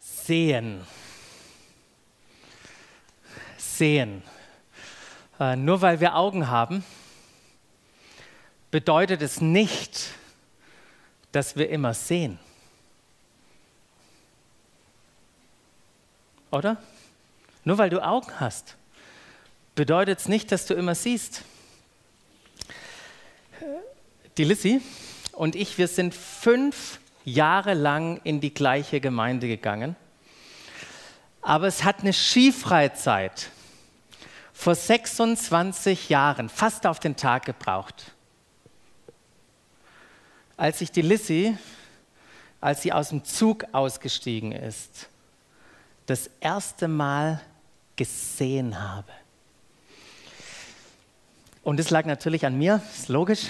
Sehen. Sehen. Äh, nur weil wir Augen haben, bedeutet es nicht, dass wir immer sehen. Oder? Nur weil du Augen hast, bedeutet es nicht, dass du immer siehst. Die Lissy und ich, wir sind fünf Jahre lang in die gleiche Gemeinde gegangen. Aber es hat eine Skifreizeit vor 26 Jahren, fast auf den Tag gebraucht. Als ich die Lissy, als sie aus dem Zug ausgestiegen ist, das erste Mal gesehen habe. Und es lag natürlich an mir, ist logisch.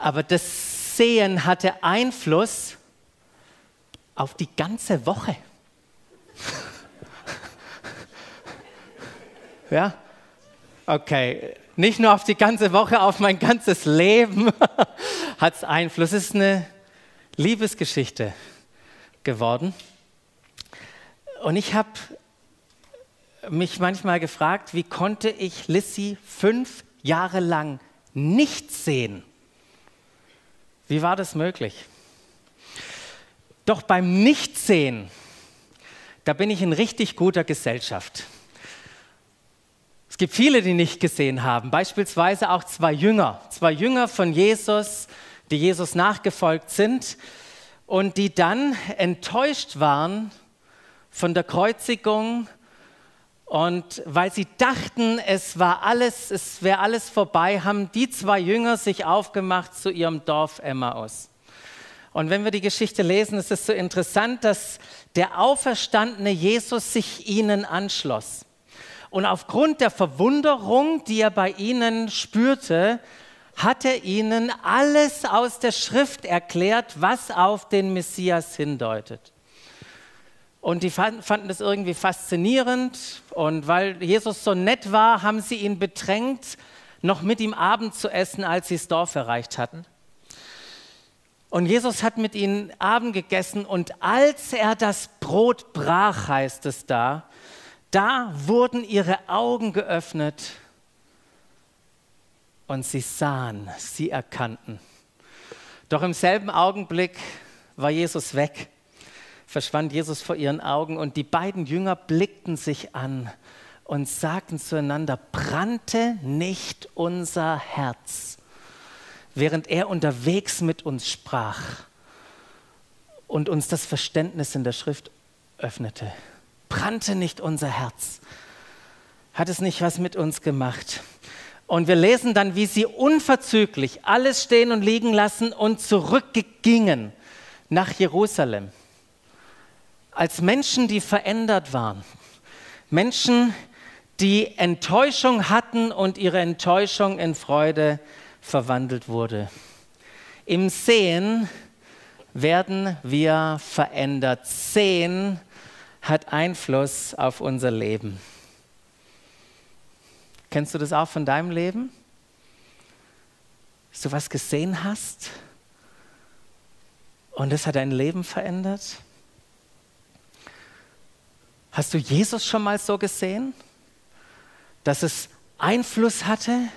Aber das Sehen hatte Einfluss auf die ganze Woche. ja? Okay, nicht nur auf die ganze Woche, auf mein ganzes Leben hat es Einfluss. Es ist eine Liebesgeschichte geworden. Und ich habe mich manchmal gefragt, wie konnte ich Lissy fünf Jahre lang nicht sehen? Wie war das möglich? Doch beim Nichtsehen, da bin ich in richtig guter Gesellschaft. Es gibt viele, die nicht gesehen haben, beispielsweise auch zwei Jünger, zwei Jünger von Jesus, die Jesus nachgefolgt sind und die dann enttäuscht waren von der Kreuzigung und weil sie dachten, es war alles, es wäre alles vorbei, haben die zwei Jünger sich aufgemacht zu ihrem Dorf Emmaus. Und wenn wir die Geschichte lesen, ist es so interessant, dass der auferstandene Jesus sich ihnen anschloss. Und aufgrund der Verwunderung, die er bei ihnen spürte, hat er ihnen alles aus der Schrift erklärt, was auf den Messias hindeutet. Und die fanden das irgendwie faszinierend. Und weil Jesus so nett war, haben sie ihn bedrängt, noch mit ihm Abend zu essen, als sie das Dorf erreicht hatten. Und Jesus hat mit ihnen Abend gegessen und als er das Brot brach, heißt es da, da wurden ihre Augen geöffnet und sie sahen, sie erkannten. Doch im selben Augenblick war Jesus weg verschwand Jesus vor ihren Augen und die beiden Jünger blickten sich an und sagten zueinander, brannte nicht unser Herz, während er unterwegs mit uns sprach und uns das Verständnis in der Schrift öffnete. Brannte nicht unser Herz? Hat es nicht was mit uns gemacht? Und wir lesen dann, wie sie unverzüglich alles stehen und liegen lassen und zurückgingen nach Jerusalem als Menschen, die verändert waren. Menschen, die Enttäuschung hatten und ihre Enttäuschung in Freude verwandelt wurde. Im Sehen werden wir verändert. Sehen hat Einfluss auf unser Leben. Kennst du das auch von deinem Leben? Dass du was gesehen hast und das hat dein Leben verändert? Hast du Jesus schon mal so gesehen, dass es Einfluss hatte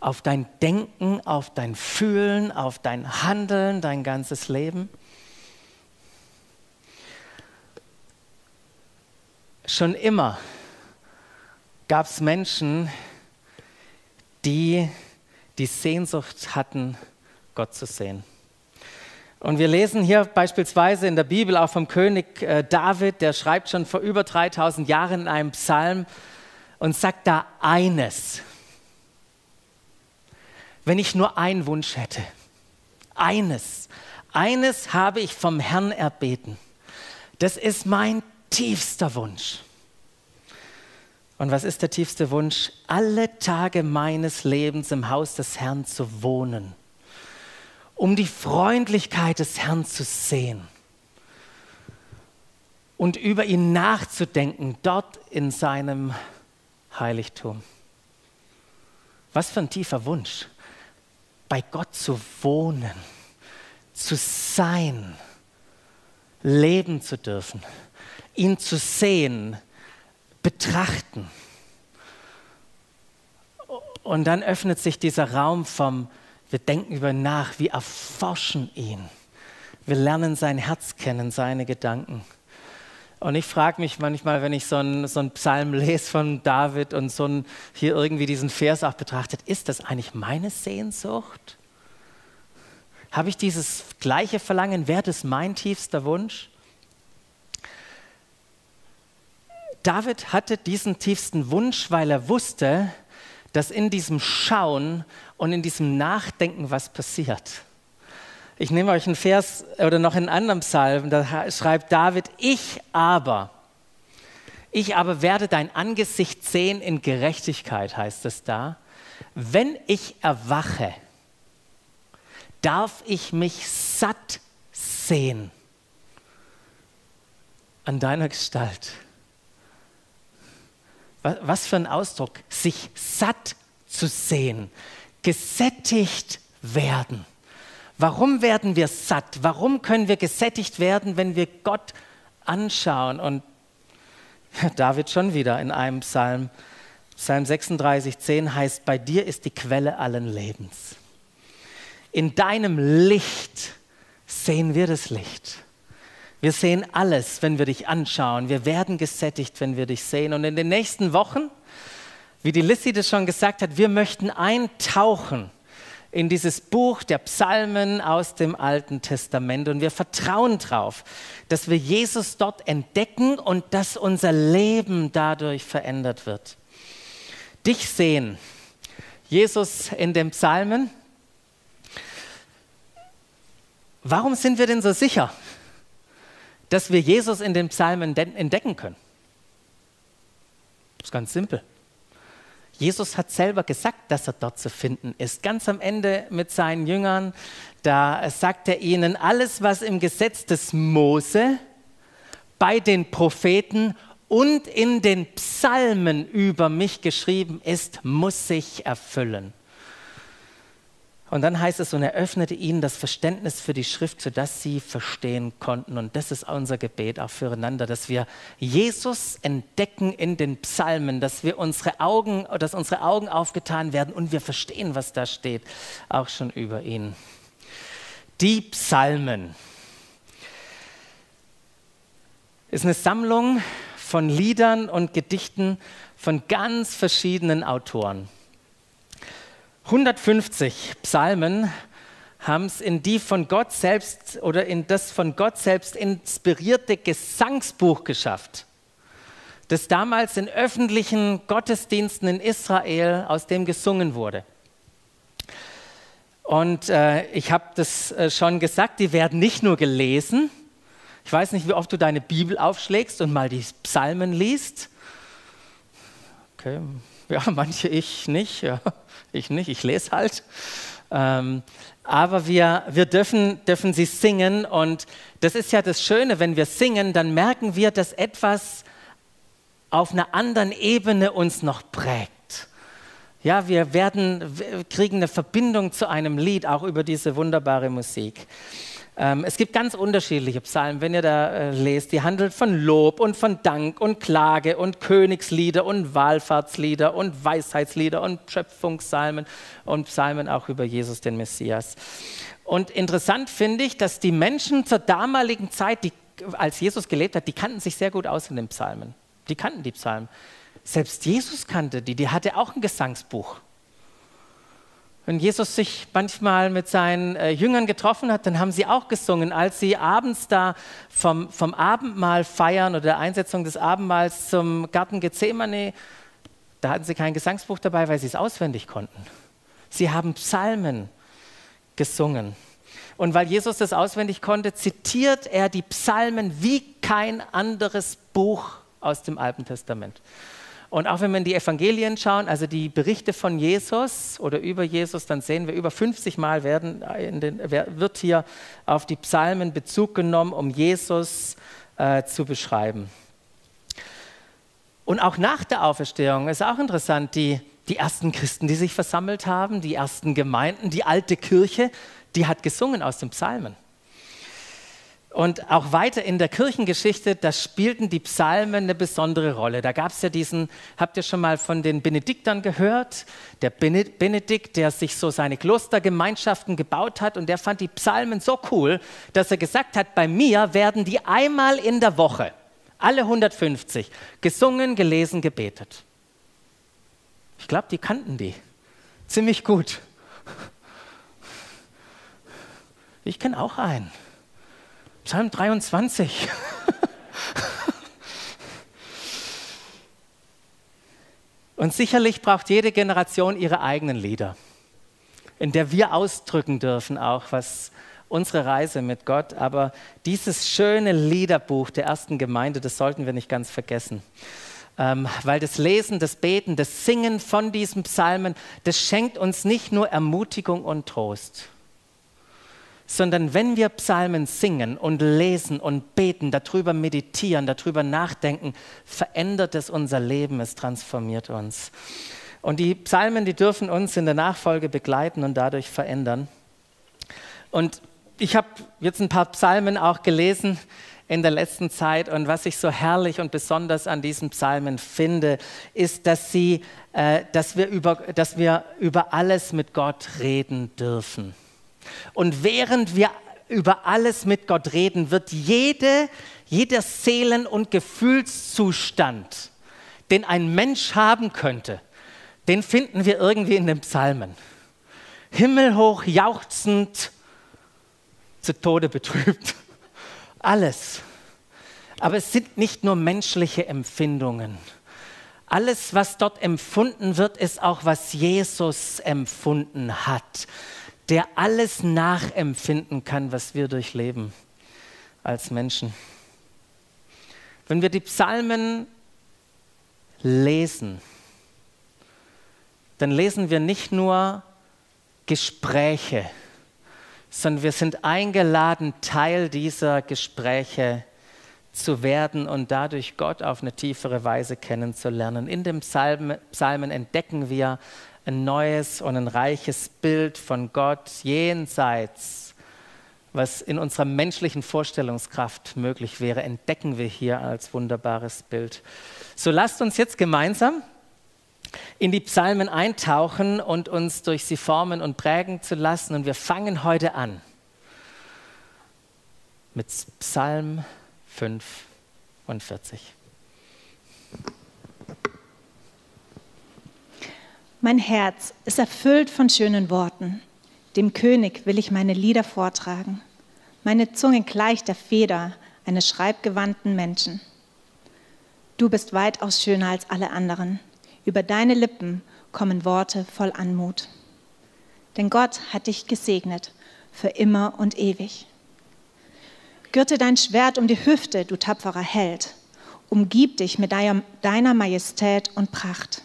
auf dein Denken, auf dein Fühlen, auf dein Handeln, dein ganzes Leben? Schon immer gab es Menschen, die die Sehnsucht hatten, Gott zu sehen. Und wir lesen hier beispielsweise in der Bibel auch vom König äh, David, der schreibt schon vor über 3000 Jahren in einem Psalm und sagt da eines. Wenn ich nur einen Wunsch hätte, eines, eines habe ich vom Herrn erbeten. Das ist mein tiefster Wunsch. Und was ist der tiefste Wunsch? Alle Tage meines Lebens im Haus des Herrn zu wohnen um die Freundlichkeit des Herrn zu sehen und über ihn nachzudenken, dort in seinem Heiligtum. Was für ein tiefer Wunsch, bei Gott zu wohnen, zu sein, leben zu dürfen, ihn zu sehen, betrachten. Und dann öffnet sich dieser Raum vom, wir denken über ihn nach, wir erforschen ihn. Wir lernen sein Herz kennen, seine Gedanken. Und ich frage mich manchmal, wenn ich so einen, so Psalm lese von David und so einen, hier irgendwie diesen Vers auch betrachtet, ist das eigentlich meine Sehnsucht? Habe ich dieses gleiche Verlangen? Wäre das mein tiefster Wunsch? David hatte diesen tiefsten Wunsch, weil er wusste, dass in diesem Schauen und in diesem Nachdenken was passiert. Ich nehme euch einen Vers oder noch einen anderen Psalm, da schreibt David, ich aber, ich aber werde dein Angesicht sehen in Gerechtigkeit, heißt es da. Wenn ich erwache, darf ich mich satt sehen an deiner Gestalt. Was für ein Ausdruck, sich satt zu sehen, gesättigt werden. Warum werden wir satt? Warum können wir gesättigt werden, wenn wir Gott anschauen? Und David schon wieder in einem Psalm, Psalm 36, 10 heißt, bei dir ist die Quelle allen Lebens. In deinem Licht sehen wir das Licht. Wir sehen alles, wenn wir dich anschauen. Wir werden gesättigt, wenn wir dich sehen. Und in den nächsten Wochen, wie die Lissy das schon gesagt hat, wir möchten eintauchen in dieses Buch der Psalmen aus dem Alten Testament. Und wir vertrauen darauf, dass wir Jesus dort entdecken und dass unser Leben dadurch verändert wird. Dich sehen, Jesus in den Psalmen. Warum sind wir denn so sicher? dass wir Jesus in den Psalmen entdecken können? Das ist ganz simpel. Jesus hat selber gesagt, dass er dort zu finden ist. Ganz am Ende mit seinen Jüngern, da sagt er ihnen, alles, was im Gesetz des Mose, bei den Propheten und in den Psalmen über mich geschrieben ist, muss sich erfüllen. Und dann heißt es, und er öffnete ihnen das Verständnis für die Schrift, sodass sie verstehen konnten. Und das ist unser Gebet auch füreinander, dass wir Jesus entdecken in den Psalmen, dass wir unsere Augen, dass unsere Augen aufgetan werden und wir verstehen, was da steht, auch schon über ihn. Die Psalmen ist eine Sammlung von Liedern und Gedichten von ganz verschiedenen Autoren. 150 Psalmen haben es in die von Gott selbst oder in das von Gott selbst inspirierte Gesangsbuch geschafft, das damals in öffentlichen Gottesdiensten in Israel aus dem gesungen wurde. Und äh, ich habe das äh, schon gesagt, die werden nicht nur gelesen. Ich weiß nicht, wie oft du deine Bibel aufschlägst und mal die Psalmen liest. Okay, ja, manche ich nicht. Ja ich nicht, ich lese halt. Ähm, aber wir, wir dürfen, dürfen sie singen und das ist ja das Schöne, wenn wir singen, dann merken wir, dass etwas auf einer anderen Ebene uns noch prägt. Ja, wir werden, wir kriegen eine Verbindung zu einem Lied, auch über diese wunderbare Musik. Ähm, es gibt ganz unterschiedliche Psalmen, wenn ihr da äh, lest. Die handelt von Lob und von Dank und Klage und Königslieder und Wallfahrtslieder und Weisheitslieder und Schöpfungspsalmen und Psalmen auch über Jesus, den Messias. Und interessant finde ich, dass die Menschen zur damaligen Zeit, die, als Jesus gelebt hat, die kannten sich sehr gut aus in den Psalmen. Die kannten die Psalmen. Selbst Jesus kannte die, die hatte auch ein Gesangsbuch. Wenn Jesus sich manchmal mit seinen äh, Jüngern getroffen hat, dann haben sie auch gesungen, als sie abends da vom, vom Abendmahl feiern oder der Einsetzung des Abendmahls zum Garten Gethsemane, da hatten sie kein Gesangsbuch dabei, weil sie es auswendig konnten. Sie haben Psalmen gesungen. Und weil Jesus das auswendig konnte, zitiert er die Psalmen wie kein anderes Buch aus dem Alten Testament. Und auch wenn wir in die Evangelien schauen, also die Berichte von Jesus oder über Jesus, dann sehen wir, über 50 Mal werden den, wird hier auf die Psalmen Bezug genommen, um Jesus äh, zu beschreiben. Und auch nach der Auferstehung ist auch interessant, die, die ersten Christen, die sich versammelt haben, die ersten Gemeinden, die alte Kirche, die hat gesungen aus den Psalmen. Und auch weiter in der Kirchengeschichte, da spielten die Psalmen eine besondere Rolle. Da gab es ja diesen, habt ihr schon mal von den Benediktern gehört? Der Benedikt, der sich so seine Klostergemeinschaften gebaut hat und der fand die Psalmen so cool, dass er gesagt hat, bei mir werden die einmal in der Woche, alle 150, gesungen, gelesen, gebetet. Ich glaube, die kannten die ziemlich gut. Ich kenne auch einen. Psalm 23. Und sicherlich braucht jede Generation ihre eigenen Lieder, in der wir ausdrücken dürfen auch, was unsere Reise mit Gott. Aber dieses schöne Liederbuch der ersten Gemeinde, das sollten wir nicht ganz vergessen. Ähm, weil das Lesen, das Beten, das Singen von diesen Psalmen, das schenkt uns nicht nur Ermutigung und Trost, sondern wenn wir Psalmen singen und lesen und beten, darüber meditieren, darüber nachdenken, verändert es unser Leben, es transformiert uns. Und die Psalmen, die dürfen uns in der Nachfolge begleiten und dadurch verändern. Und ich habe jetzt ein paar Psalmen auch gelesen in der letzten Zeit und was ich so herrlich und besonders an diesen Psalmen finde, ist, dass, sie, äh, dass, wir über, dass wir über alles mit Gott reden dürfen. Und während wir über alles mit Gott reden, wird jede, jeder Seelen- und Gefühlszustand, den ein Mensch haben könnte, den finden wir irgendwie in den Psalmen. Himmelhoch jauchzend, zu Tode betrübt. Alles. Aber es sind nicht nur menschliche Empfindungen. Alles, was dort empfunden wird, ist auch, was Jesus empfunden hat der alles nachempfinden kann, was wir durchleben als Menschen. Wenn wir die Psalmen lesen, dann lesen wir nicht nur Gespräche, sondern wir sind eingeladen, Teil dieser Gespräche zu werden und dadurch Gott auf eine tiefere Weise kennenzulernen. In den Psalmen entdecken wir ein neues und ein reiches Bild von Gott jenseits, was in unserer menschlichen Vorstellungskraft möglich wäre, entdecken wir hier als wunderbares Bild. So lasst uns jetzt gemeinsam in die Psalmen eintauchen und uns durch sie formen und prägen zu lassen. Und wir fangen heute an mit Psalm 45. Mein Herz ist erfüllt von schönen Worten. Dem König will ich meine Lieder vortragen. Meine Zunge gleicht der Feder eines schreibgewandten Menschen. Du bist weitaus schöner als alle anderen. Über deine Lippen kommen Worte voll Anmut. Denn Gott hat dich gesegnet für immer und ewig. Gürte dein Schwert um die Hüfte, du tapferer Held. Umgib dich mit deiner Majestät und Pracht.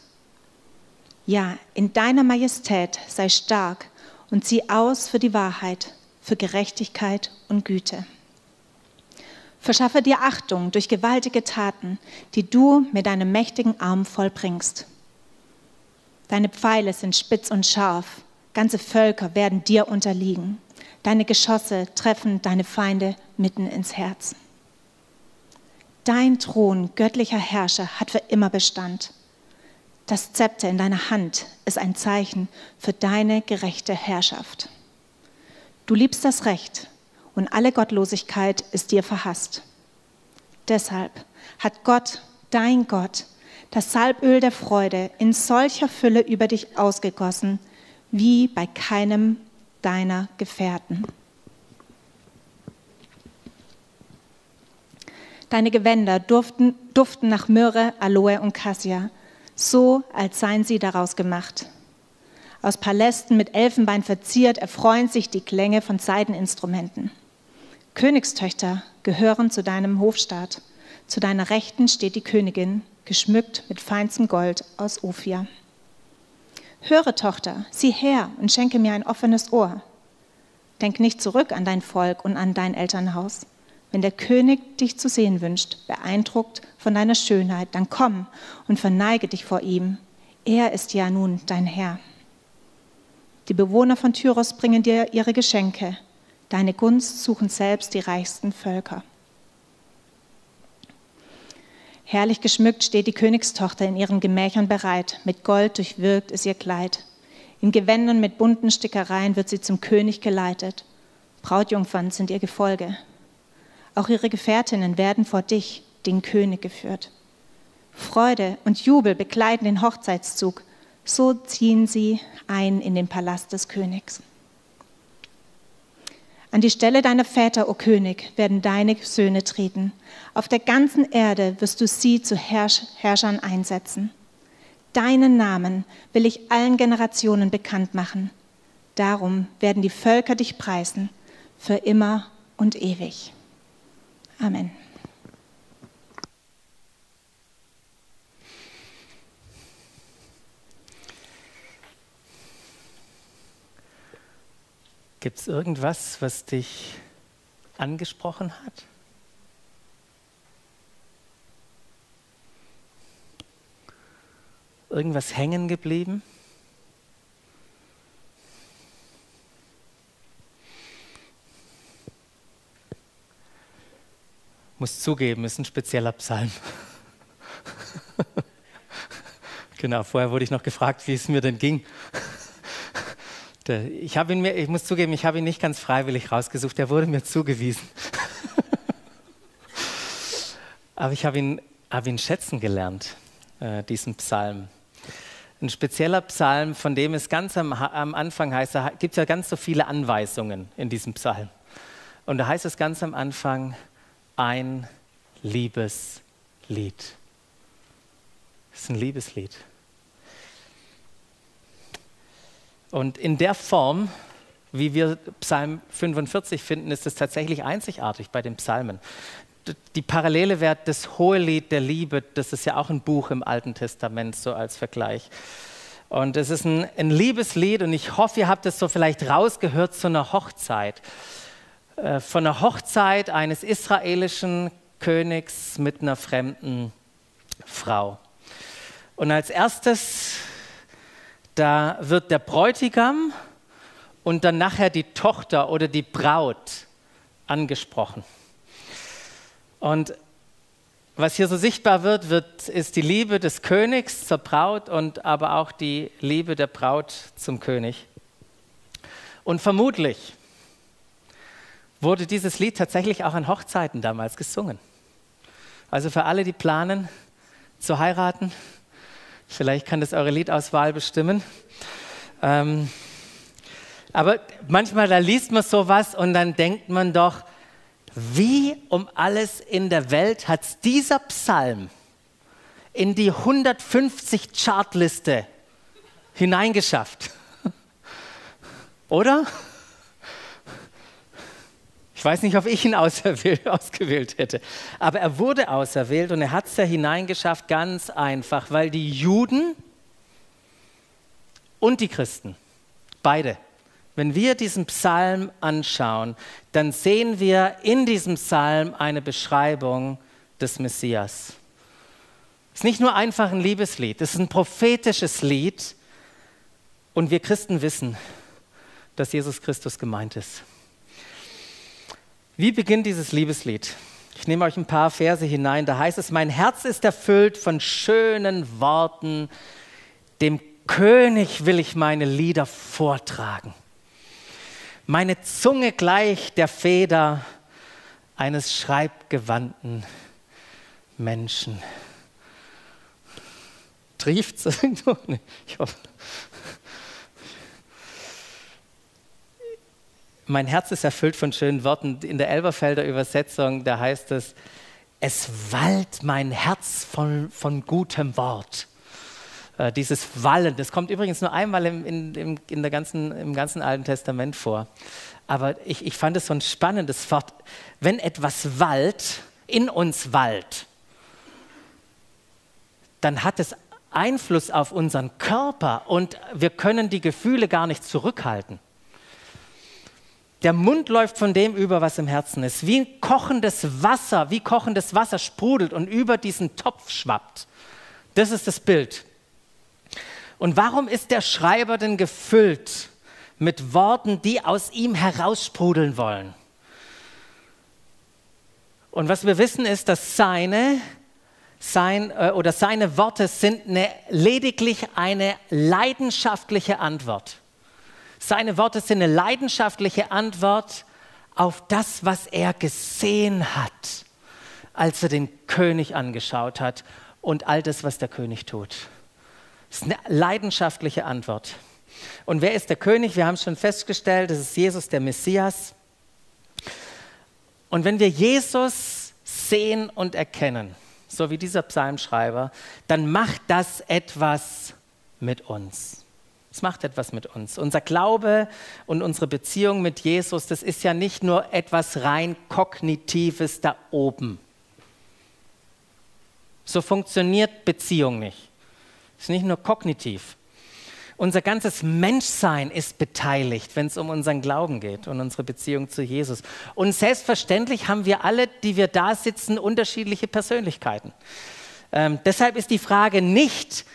Ja, in deiner Majestät sei stark und zieh aus für die Wahrheit, für Gerechtigkeit und Güte. Verschaffe dir Achtung durch gewaltige Taten, die du mit deinem mächtigen Arm vollbringst. Deine Pfeile sind spitz und scharf, ganze Völker werden dir unterliegen. Deine Geschosse treffen deine Feinde mitten ins Herz. Dein Thron, göttlicher Herrscher, hat für immer Bestand. Das Zepter in deiner Hand ist ein Zeichen für deine gerechte Herrschaft. Du liebst das Recht und alle Gottlosigkeit ist dir verhasst. Deshalb hat Gott, dein Gott, das Salböl der Freude in solcher Fülle über dich ausgegossen, wie bei keinem deiner Gefährten. Deine Gewänder duften, duften nach Myrrhe, Aloe und Cassia so als seien sie daraus gemacht. Aus Palästen mit Elfenbein verziert erfreuen sich die Klänge von Seideninstrumenten. Königstöchter gehören zu deinem Hofstaat. Zu deiner Rechten steht die Königin, geschmückt mit feinstem Gold aus Ophir. Höre, Tochter, sieh her und schenke mir ein offenes Ohr. Denk nicht zurück an dein Volk und an dein Elternhaus. Wenn der König dich zu sehen wünscht, beeindruckt von deiner Schönheit, dann komm und verneige dich vor ihm. Er ist ja nun dein Herr. Die Bewohner von Tyros bringen dir ihre Geschenke. Deine Gunst suchen selbst die reichsten Völker. Herrlich geschmückt steht die Königstochter in ihren Gemächern bereit, mit Gold durchwirkt ist ihr Kleid. In Gewändern mit bunten Stickereien wird sie zum König geleitet. Brautjungfern sind ihr Gefolge. Auch ihre Gefährtinnen werden vor dich, den König, geführt. Freude und Jubel begleiten den Hochzeitszug. So ziehen sie ein in den Palast des Königs. An die Stelle deiner Väter, o König, werden deine Söhne treten. Auf der ganzen Erde wirst du sie zu Herrsch Herrschern einsetzen. Deinen Namen will ich allen Generationen bekannt machen. Darum werden die Völker dich preisen, für immer und ewig. Amen. Gibt es irgendwas, was dich angesprochen hat? Irgendwas hängen geblieben? Muss zugeben, ist ein spezieller Psalm. genau, vorher wurde ich noch gefragt, wie es mir denn ging. Ich, ihn mir, ich muss zugeben, ich habe ihn nicht ganz freiwillig rausgesucht, er wurde mir zugewiesen. Aber ich habe ihn, habe ihn schätzen gelernt, äh, diesen Psalm. Ein spezieller Psalm, von dem es ganz am, am Anfang heißt, da gibt es ja ganz so viele Anweisungen in diesem Psalm. Und da heißt es ganz am Anfang, ein Liebeslied. Das ist ein Liebeslied. Und in der Form, wie wir Psalm 45 finden, ist es tatsächlich einzigartig bei den Psalmen. Die Parallele wäre das Hohelied der Liebe, das ist ja auch ein Buch im Alten Testament, so als Vergleich. Und es ist ein, ein Liebeslied und ich hoffe, ihr habt es so vielleicht rausgehört zu einer Hochzeit. Äh, von einer Hochzeit eines israelischen Königs mit einer fremden Frau. Und als erstes da wird der Bräutigam und dann nachher die Tochter oder die Braut angesprochen. Und was hier so sichtbar wird, wird, ist die Liebe des Königs zur Braut und aber auch die Liebe der Braut zum König. Und vermutlich wurde dieses Lied tatsächlich auch an Hochzeiten damals gesungen. Also für alle, die planen zu heiraten, Vielleicht kann das eure Liedauswahl bestimmen. Ähm, aber manchmal, da liest man sowas und dann denkt man doch, wie um alles in der Welt hat dieser Psalm in die 150 Chartliste hineingeschafft? Oder? Ich weiß nicht, ob ich ihn ausgewählt hätte, aber er wurde auserwählt und er hat es da hineingeschafft, ganz einfach, weil die Juden und die Christen, beide, wenn wir diesen Psalm anschauen, dann sehen wir in diesem Psalm eine Beschreibung des Messias. Es ist nicht nur einfach ein Liebeslied, es ist ein prophetisches Lied und wir Christen wissen, dass Jesus Christus gemeint ist. Wie beginnt dieses Liebeslied? Ich nehme euch ein paar Verse hinein. Da heißt es, mein Herz ist erfüllt von schönen Worten. Dem König will ich meine Lieder vortragen. Meine Zunge gleich der Feder eines schreibgewandten Menschen. Trieft es irgendwo? Ich hoffe. Mein Herz ist erfüllt von schönen Worten. In der Elberfelder Übersetzung, da heißt es, es wallt mein Herz von, von gutem Wort. Äh, dieses Wallen, das kommt übrigens nur einmal im, in, im, in der ganzen, im ganzen Alten Testament vor. Aber ich, ich fand es so ein spannendes Wort. Wenn etwas wallt, in uns wallt, dann hat es Einfluss auf unseren Körper und wir können die Gefühle gar nicht zurückhalten. Der Mund läuft von dem über, was im Herzen ist. Wie kochendes Wasser, wie kochendes Wasser sprudelt und über diesen Topf schwappt. Das ist das Bild. Und warum ist der Schreiber denn gefüllt mit Worten, die aus ihm heraussprudeln wollen. Und was wir wissen ist, dass seine, sein, äh, oder seine Worte sind eine, lediglich eine leidenschaftliche Antwort. Seine Worte sind eine leidenschaftliche Antwort auf das, was er gesehen hat, als er den König angeschaut hat und all das, was der König tut. Das ist eine leidenschaftliche Antwort. Und wer ist der König? Wir haben schon festgestellt, das ist Jesus, der Messias. Und wenn wir Jesus sehen und erkennen, so wie dieser Psalmschreiber, dann macht das etwas mit uns. Es macht etwas mit uns. Unser Glaube und unsere Beziehung mit Jesus, das ist ja nicht nur etwas rein kognitives da oben. So funktioniert Beziehung nicht. Es ist nicht nur kognitiv. Unser ganzes Menschsein ist beteiligt, wenn es um unseren Glauben geht und unsere Beziehung zu Jesus. Und selbstverständlich haben wir alle, die wir da sitzen, unterschiedliche Persönlichkeiten. Ähm, deshalb ist die Frage nicht,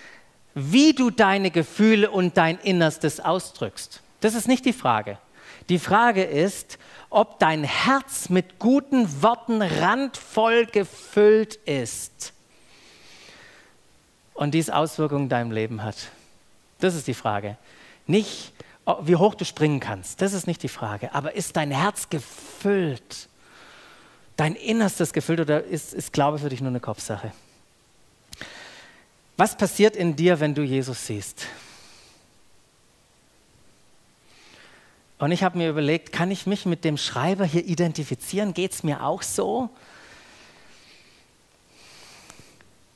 wie du deine Gefühle und dein Innerstes ausdrückst. Das ist nicht die Frage. Die Frage ist, ob dein Herz mit guten Worten randvoll gefüllt ist und dies Auswirkungen in deinem Leben hat. Das ist die Frage. Nicht, wie hoch du springen kannst. Das ist nicht die Frage. Aber ist dein Herz gefüllt? Dein Innerstes gefüllt oder ist, ist Glaube für dich nur eine Kopfsache? Was passiert in dir, wenn du Jesus siehst? Und ich habe mir überlegt, kann ich mich mit dem Schreiber hier identifizieren? Geht es mir auch so?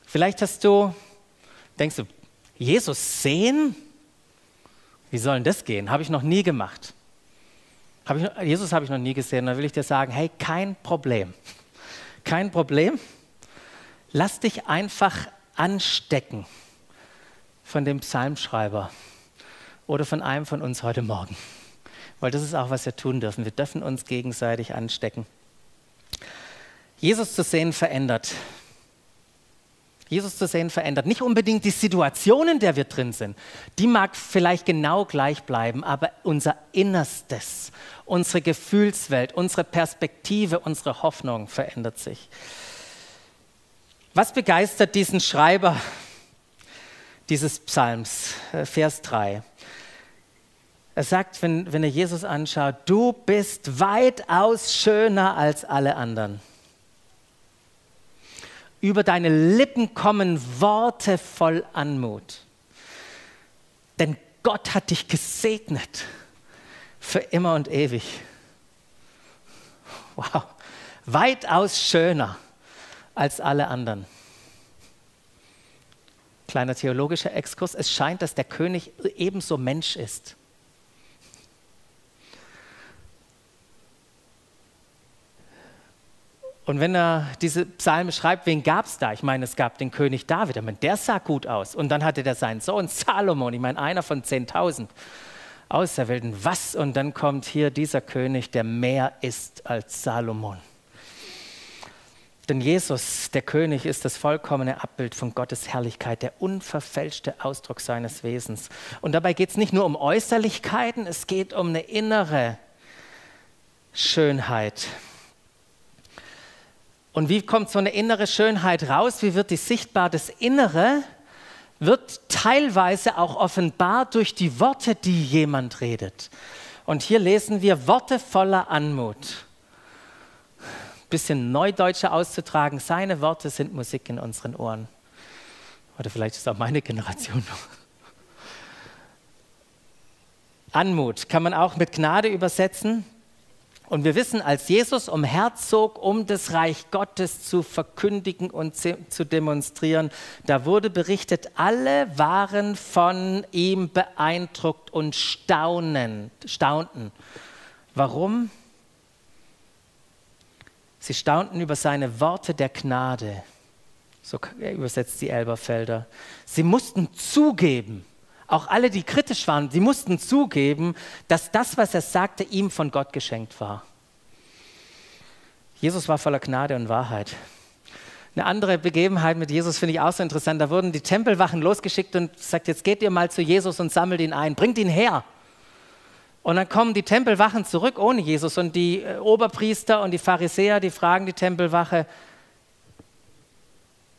Vielleicht hast du, denkst du, Jesus sehen? Wie soll denn das gehen? Habe ich noch nie gemacht. Hab ich, Jesus habe ich noch nie gesehen. Da will ich dir sagen, hey, kein Problem. Kein Problem. Lass dich einfach anstecken von dem Psalmschreiber oder von einem von uns heute Morgen. Weil das ist auch, was wir tun dürfen. Wir dürfen uns gegenseitig anstecken. Jesus zu sehen verändert. Jesus zu sehen verändert. Nicht unbedingt die Situation, in der wir drin sind. Die mag vielleicht genau gleich bleiben, aber unser Innerstes, unsere Gefühlswelt, unsere Perspektive, unsere Hoffnung verändert sich. Was begeistert diesen Schreiber dieses Psalms, äh, Vers 3? Er sagt, wenn, wenn er Jesus anschaut, du bist weitaus schöner als alle anderen. Über deine Lippen kommen Worte voll Anmut. Denn Gott hat dich gesegnet für immer und ewig. Wow, weitaus schöner als alle anderen. Kleiner theologischer Exkurs. Es scheint, dass der König ebenso Mensch ist. Und wenn er diese Psalme schreibt, wen gab es da? Ich meine, es gab den König David, meine, der sah gut aus. Und dann hatte der seinen Sohn Salomon, ich meine, einer von 10.000 Auserwählten. Was? Und dann kommt hier dieser König, der mehr ist als Salomon. Denn Jesus, der König, ist das vollkommene Abbild von Gottes Herrlichkeit, der unverfälschte Ausdruck seines Wesens. Und dabei geht es nicht nur um Äußerlichkeiten, es geht um eine innere Schönheit. Und wie kommt so eine innere Schönheit raus? Wie wird die sichtbar? Das Innere wird teilweise auch offenbar durch die Worte, die jemand redet. Und hier lesen wir Worte voller Anmut. Bisschen Neudeutsche auszutragen, seine Worte sind Musik in unseren Ohren. Oder vielleicht ist auch meine Generation noch. Anmut kann man auch mit Gnade übersetzen. Und wir wissen, als Jesus umherzog, um das Reich Gottes zu verkündigen und zu demonstrieren, da wurde berichtet, alle waren von ihm beeindruckt und staunen, staunten. Warum? Sie staunten über seine Worte der Gnade. So übersetzt die Elberfelder. Sie mussten zugeben, auch alle, die kritisch waren, sie mussten zugeben, dass das, was er sagte, ihm von Gott geschenkt war. Jesus war voller Gnade und Wahrheit. Eine andere Begebenheit mit Jesus finde ich auch so interessant. Da wurden die Tempelwachen losgeschickt und sagt, jetzt geht ihr mal zu Jesus und sammelt ihn ein, bringt ihn her. Und dann kommen die Tempelwachen zurück ohne Jesus und die äh, Oberpriester und die Pharisäer, die fragen die Tempelwache,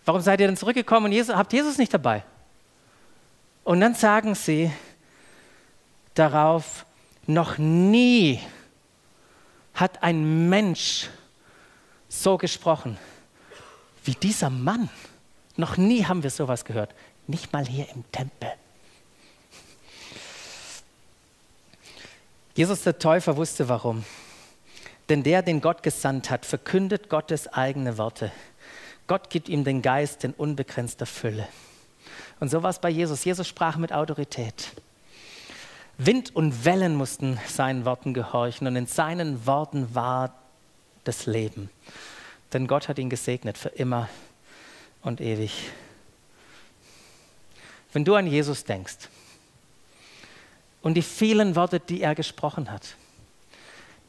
warum seid ihr denn zurückgekommen und Jesus, habt Jesus nicht dabei? Und dann sagen sie darauf, noch nie hat ein Mensch so gesprochen wie dieser Mann. Noch nie haben wir sowas gehört. Nicht mal hier im Tempel. Jesus der Täufer wusste warum. Denn der, den Gott gesandt hat, verkündet Gottes eigene Worte. Gott gibt ihm den Geist in unbegrenzter Fülle. Und so war es bei Jesus. Jesus sprach mit Autorität. Wind und Wellen mussten seinen Worten gehorchen und in seinen Worten war das Leben. Denn Gott hat ihn gesegnet für immer und ewig. Wenn du an Jesus denkst und die vielen Worte, die er gesprochen hat,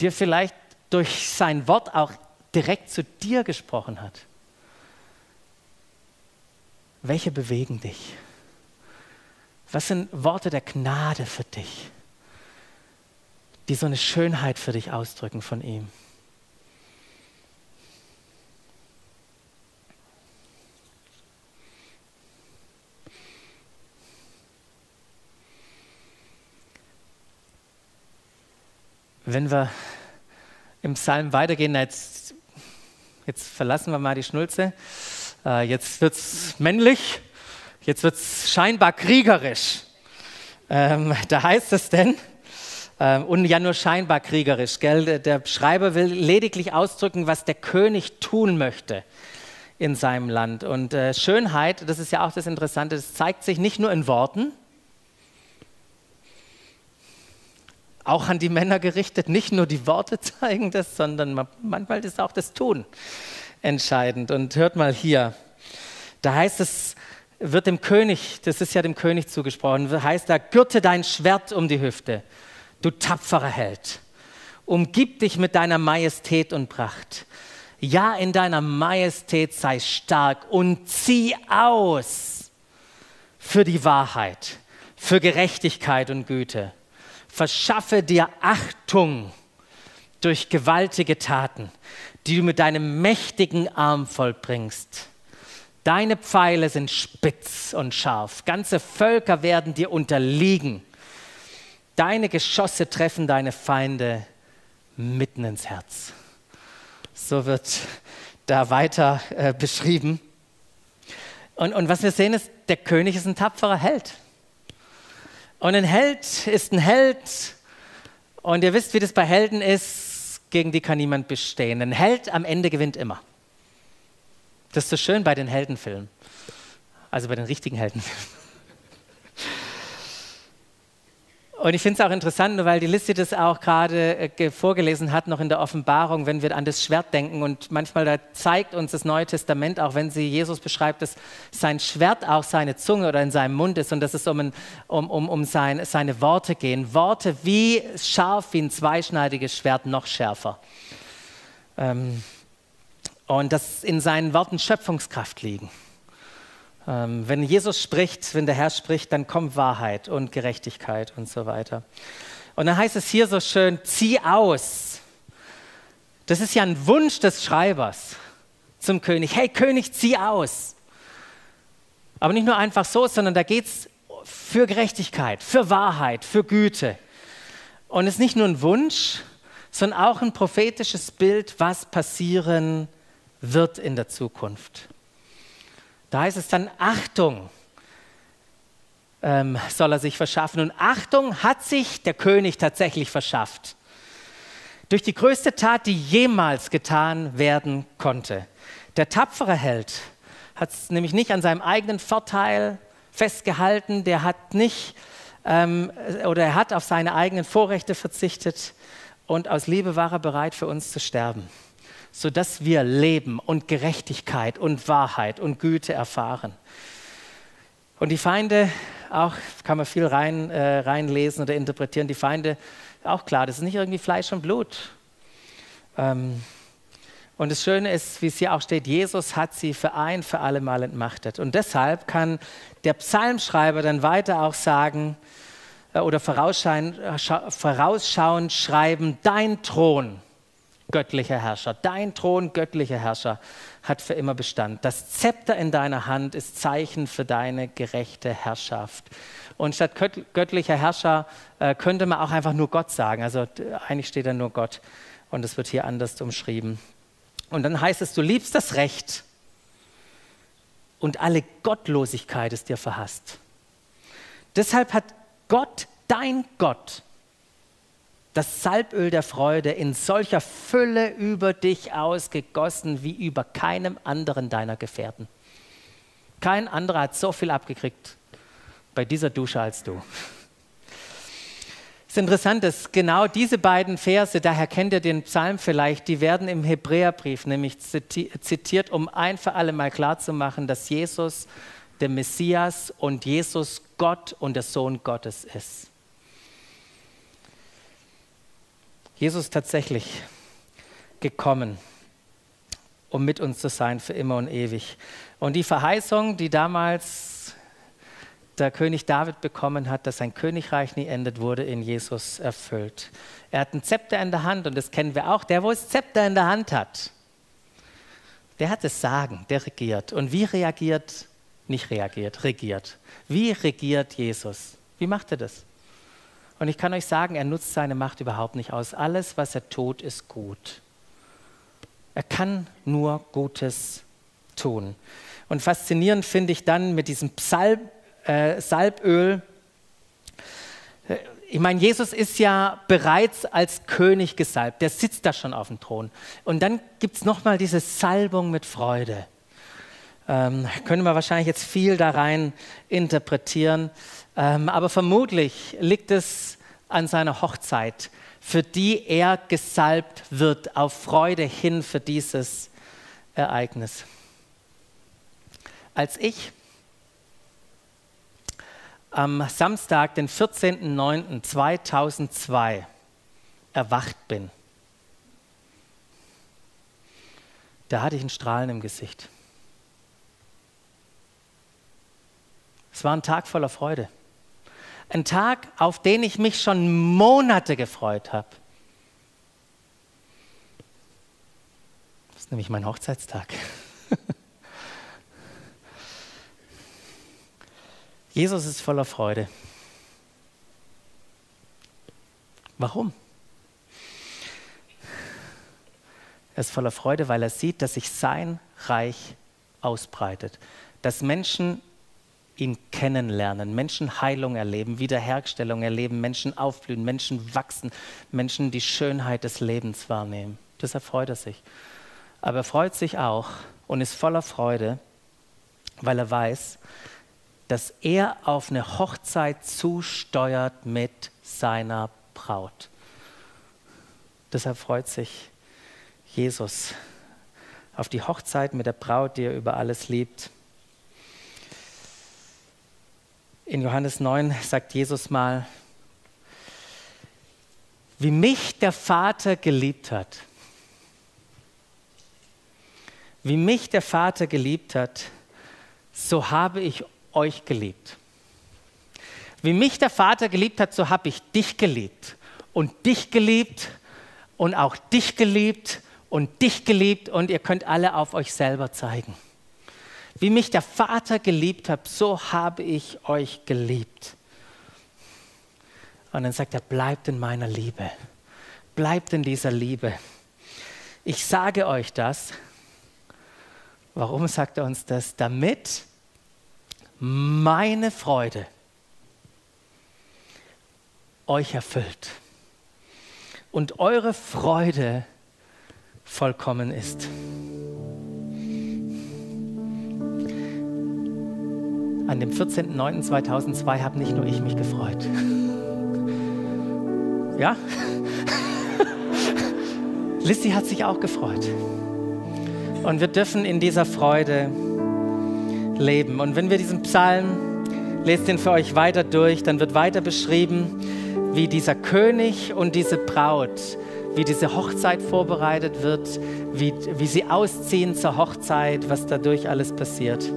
dir vielleicht durch sein Wort auch direkt zu dir gesprochen hat, welche bewegen dich? Was sind Worte der Gnade für dich, die so eine Schönheit für dich ausdrücken von ihm? Wenn wir im Psalm weitergehen, jetzt, jetzt verlassen wir mal die Schnulze. Äh, jetzt wird es männlich, jetzt wird es scheinbar kriegerisch. Ähm, da heißt es denn, ähm, und ja nur scheinbar kriegerisch, gell? der Schreiber will lediglich ausdrücken, was der König tun möchte in seinem Land. Und äh, Schönheit, das ist ja auch das Interessante, das zeigt sich nicht nur in Worten, auch an die Männer gerichtet, nicht nur die Worte zeigen das, sondern manchmal ist auch das Tun entscheidend. Und hört mal hier, da heißt es, wird dem König, das ist ja dem König zugesprochen, heißt da, gürte dein Schwert um die Hüfte, du tapferer Held. Umgib dich mit deiner Majestät und Pracht. Ja, in deiner Majestät sei stark und zieh aus für die Wahrheit, für Gerechtigkeit und Güte. Verschaffe dir Achtung durch gewaltige Taten die du mit deinem mächtigen Arm vollbringst. Deine Pfeile sind spitz und scharf. Ganze Völker werden dir unterliegen. Deine Geschosse treffen deine Feinde mitten ins Herz. So wird da weiter äh, beschrieben. Und, und was wir sehen ist, der König ist ein tapferer Held. Und ein Held ist ein Held. Und ihr wisst, wie das bei Helden ist gegen die kann niemand bestehen. Ein Held am Ende gewinnt immer. Das ist so schön bei den Heldenfilmen. Also bei den richtigen Heldenfilmen. Und ich finde es auch interessant, weil die Liste das auch gerade äh, vorgelesen hat, noch in der Offenbarung, wenn wir an das Schwert denken. Und manchmal da zeigt uns das Neue Testament, auch wenn sie Jesus beschreibt, dass sein Schwert auch seine Zunge oder in seinem Mund ist und dass es um, ein, um, um, um sein, seine Worte gehen. Worte wie scharf wie ein zweischneidiges Schwert, noch schärfer. Ähm, und dass in seinen Worten Schöpfungskraft liegen. Ähm, wenn Jesus spricht, wenn der Herr spricht, dann kommt Wahrheit und Gerechtigkeit und so weiter. Und dann heißt es hier so schön, zieh aus. Das ist ja ein Wunsch des Schreibers zum König. Hey König, zieh aus. Aber nicht nur einfach so, sondern da geht es für Gerechtigkeit, für Wahrheit, für Güte. Und es ist nicht nur ein Wunsch, sondern auch ein prophetisches Bild, was passieren wird in der Zukunft. Da heißt es dann Achtung ähm, soll er sich verschaffen. Und Achtung hat sich der König tatsächlich verschafft. Durch die größte Tat, die jemals getan werden konnte. Der tapfere Held hat es nämlich nicht an seinem eigenen Vorteil festgehalten, der hat nicht ähm, oder er hat auf seine eigenen Vorrechte verzichtet und aus Liebe war er bereit für uns zu sterben sodass wir Leben und Gerechtigkeit und Wahrheit und Güte erfahren. Und die Feinde, auch kann man viel rein, äh, reinlesen oder interpretieren, die Feinde, auch klar, das ist nicht irgendwie Fleisch und Blut. Ähm, und das Schöne ist, wie es hier auch steht, Jesus hat sie für ein, für alle Mal entmachtet. Und deshalb kann der Psalmschreiber dann weiter auch sagen, äh, oder vorausschauend schreiben, dein Thron, göttlicher Herrscher, dein Thron, göttlicher Herrscher, hat für immer Bestand. Das Zepter in deiner Hand ist Zeichen für deine gerechte Herrschaft. Und statt göttlicher Herrscher äh, könnte man auch einfach nur Gott sagen. Also eigentlich steht da nur Gott und es wird hier anders umschrieben. Und dann heißt es, du liebst das Recht und alle Gottlosigkeit ist dir verhasst. Deshalb hat Gott, dein Gott, das Salböl der Freude in solcher Fülle über dich ausgegossen wie über keinem anderen deiner Gefährten. Kein anderer hat so viel abgekriegt bei dieser Dusche als du. Es ist interessant, dass genau diese beiden Verse, daher kennt ihr den Psalm vielleicht, die werden im Hebräerbrief nämlich zitiert, um ein für alle Mal klarzumachen, dass Jesus der Messias und Jesus Gott und der Sohn Gottes ist. Jesus tatsächlich gekommen, um mit uns zu sein für immer und ewig. Und die Verheißung, die damals der König David bekommen hat, dass sein Königreich nie endet, wurde in Jesus erfüllt. Er hat ein Zepter in der Hand und das kennen wir auch. Der, wo das Zepter in der Hand hat, der hat das Sagen, der regiert. Und wie reagiert, nicht reagiert, regiert. Wie regiert Jesus? Wie macht er das? Und ich kann euch sagen, er nutzt seine Macht überhaupt nicht aus. Alles, was er tut, ist gut. Er kann nur Gutes tun. Und faszinierend finde ich dann mit diesem Psalm, äh, Salböl. Äh, ich meine, Jesus ist ja bereits als König gesalbt. Der sitzt da schon auf dem Thron. Und dann gibt es nochmal diese Salbung mit Freude. Ähm, können wir wahrscheinlich jetzt viel da rein interpretieren. Ähm, aber vermutlich liegt es an seiner Hochzeit, für die er gesalbt wird, auf Freude hin für dieses Ereignis. Als ich am Samstag, den 14.09.2002 erwacht bin, da hatte ich ein Strahlen im Gesicht. Es war ein Tag voller Freude. Ein Tag, auf den ich mich schon Monate gefreut habe. Das ist nämlich mein Hochzeitstag. Jesus ist voller Freude. Warum? Er ist voller Freude, weil er sieht, dass sich sein Reich ausbreitet, dass Menschen ihn kennenlernen, Menschen Heilung erleben, Wiederherstellung erleben, Menschen aufblühen, Menschen wachsen, Menschen die Schönheit des Lebens wahrnehmen. Deshalb freut er sich. Aber er freut sich auch und ist voller Freude, weil er weiß, dass er auf eine Hochzeit zusteuert mit seiner Braut. Deshalb freut sich Jesus auf die Hochzeit mit der Braut, die er über alles liebt. In Johannes 9 sagt Jesus mal, wie mich der Vater geliebt hat, wie mich der Vater geliebt hat, so habe ich euch geliebt. Wie mich der Vater geliebt hat, so habe ich dich geliebt. Und dich geliebt und auch dich geliebt und dich geliebt und ihr könnt alle auf euch selber zeigen. Wie mich der Vater geliebt hat, so habe ich euch geliebt. Und dann sagt er, bleibt in meiner Liebe. Bleibt in dieser Liebe. Ich sage euch das. Warum sagt er uns das? Damit meine Freude euch erfüllt und eure Freude vollkommen ist. An dem 14.09.2002 habe nicht nur ich mich gefreut. Ja? Lissy hat sich auch gefreut. Und wir dürfen in dieser Freude leben. Und wenn wir diesen Psalm, lest den für euch weiter durch, dann wird weiter beschrieben, wie dieser König und diese Braut, wie diese Hochzeit vorbereitet wird, wie, wie sie ausziehen zur Hochzeit, was dadurch alles passiert.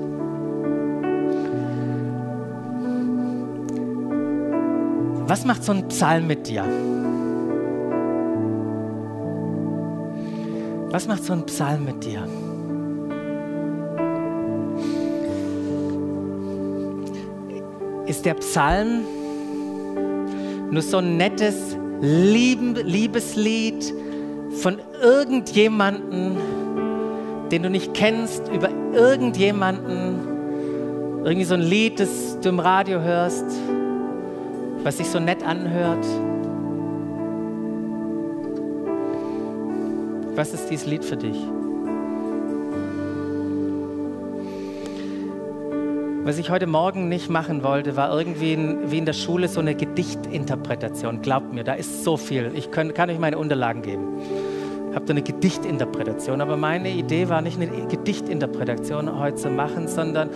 Was macht so ein Psalm mit dir? Was macht so ein Psalm mit dir? Ist der Psalm nur so ein nettes Lieben, Liebeslied von irgendjemanden, den du nicht kennst, über irgendjemanden, irgendwie so ein Lied, das du im Radio hörst, was sich so nett anhört. Was ist dieses Lied für dich? Was ich heute Morgen nicht machen wollte, war irgendwie in, wie in der Schule so eine Gedichtinterpretation. Glaubt mir, da ist so viel. Ich kann, kann euch meine Unterlagen geben. Habt eine Gedichtinterpretation. Aber meine Idee war nicht eine Gedichtinterpretation heute zu machen, sondern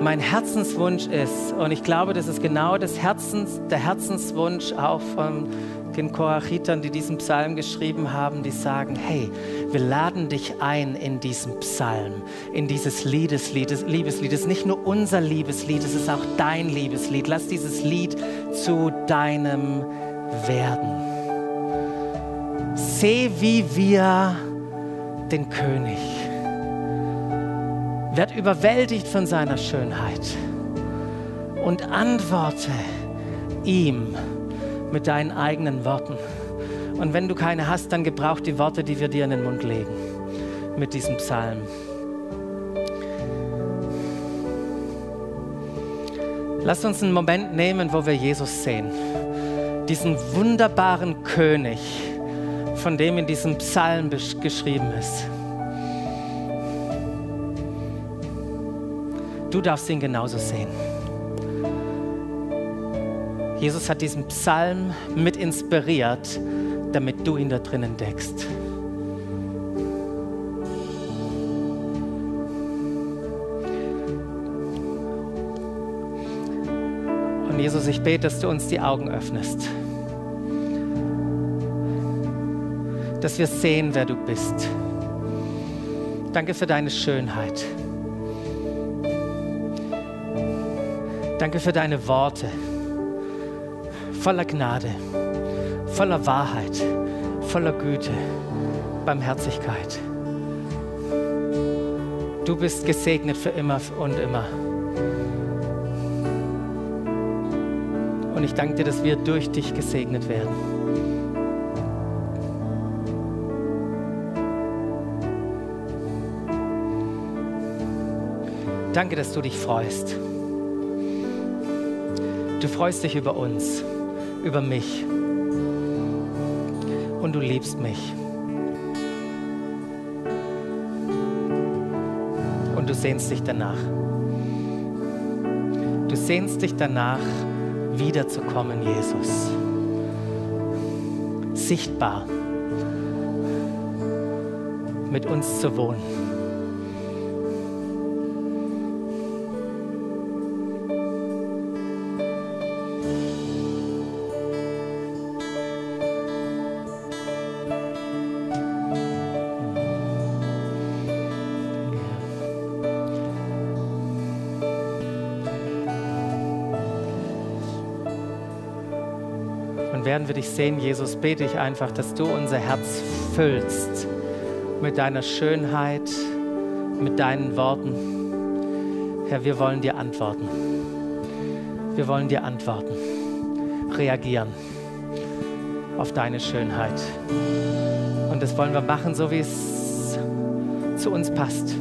mein Herzenswunsch ist, und ich glaube, das ist genau das Herzens, der Herzenswunsch auch von den Korachitern, die diesen Psalm geschrieben haben, die sagen, hey, wir laden dich ein in diesen Psalm, in dieses Liebeslied. Liebeslied ist nicht nur unser Liebeslied, es ist auch dein Liebeslied. Lass dieses Lied zu deinem werden. Seh, wie wir den König. Werd überwältigt von seiner Schönheit und antworte ihm mit deinen eigenen Worten. Und wenn du keine hast, dann gebrauch die Worte, die wir dir in den Mund legen mit diesem Psalm. Lass uns einen Moment nehmen, wo wir Jesus sehen. Diesen wunderbaren König, von dem in diesem Psalm geschrieben ist. Du darfst ihn genauso sehen. Jesus hat diesen Psalm mit inspiriert, damit du ihn da drin entdeckst. Und Jesus, ich bete, dass du uns die Augen öffnest. Dass wir sehen, wer du bist. Danke für deine Schönheit. Danke für deine Worte voller Gnade, voller Wahrheit, voller Güte, Barmherzigkeit. Du bist gesegnet für immer und immer. Und ich danke dir, dass wir durch dich gesegnet werden. Danke, dass du dich freust. Du freust dich über uns über mich. Und du liebst mich. Und du sehnst dich danach. Du sehnst dich danach, wiederzukommen, Jesus. Sichtbar mit uns zu wohnen. Wir dich sehen, Jesus, bete ich einfach, dass du unser Herz füllst mit deiner Schönheit, mit deinen Worten. Herr, wir wollen dir antworten. Wir wollen dir antworten, reagieren auf deine Schönheit. Und das wollen wir machen, so wie es zu uns passt.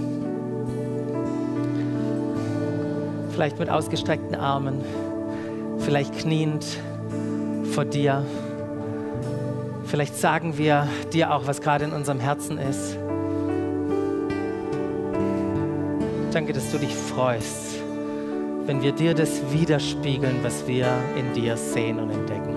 Vielleicht mit ausgestreckten Armen, vielleicht kniend vor dir. Vielleicht sagen wir dir auch, was gerade in unserem Herzen ist. Danke, dass du dich freust, wenn wir dir das widerspiegeln, was wir in dir sehen und entdecken.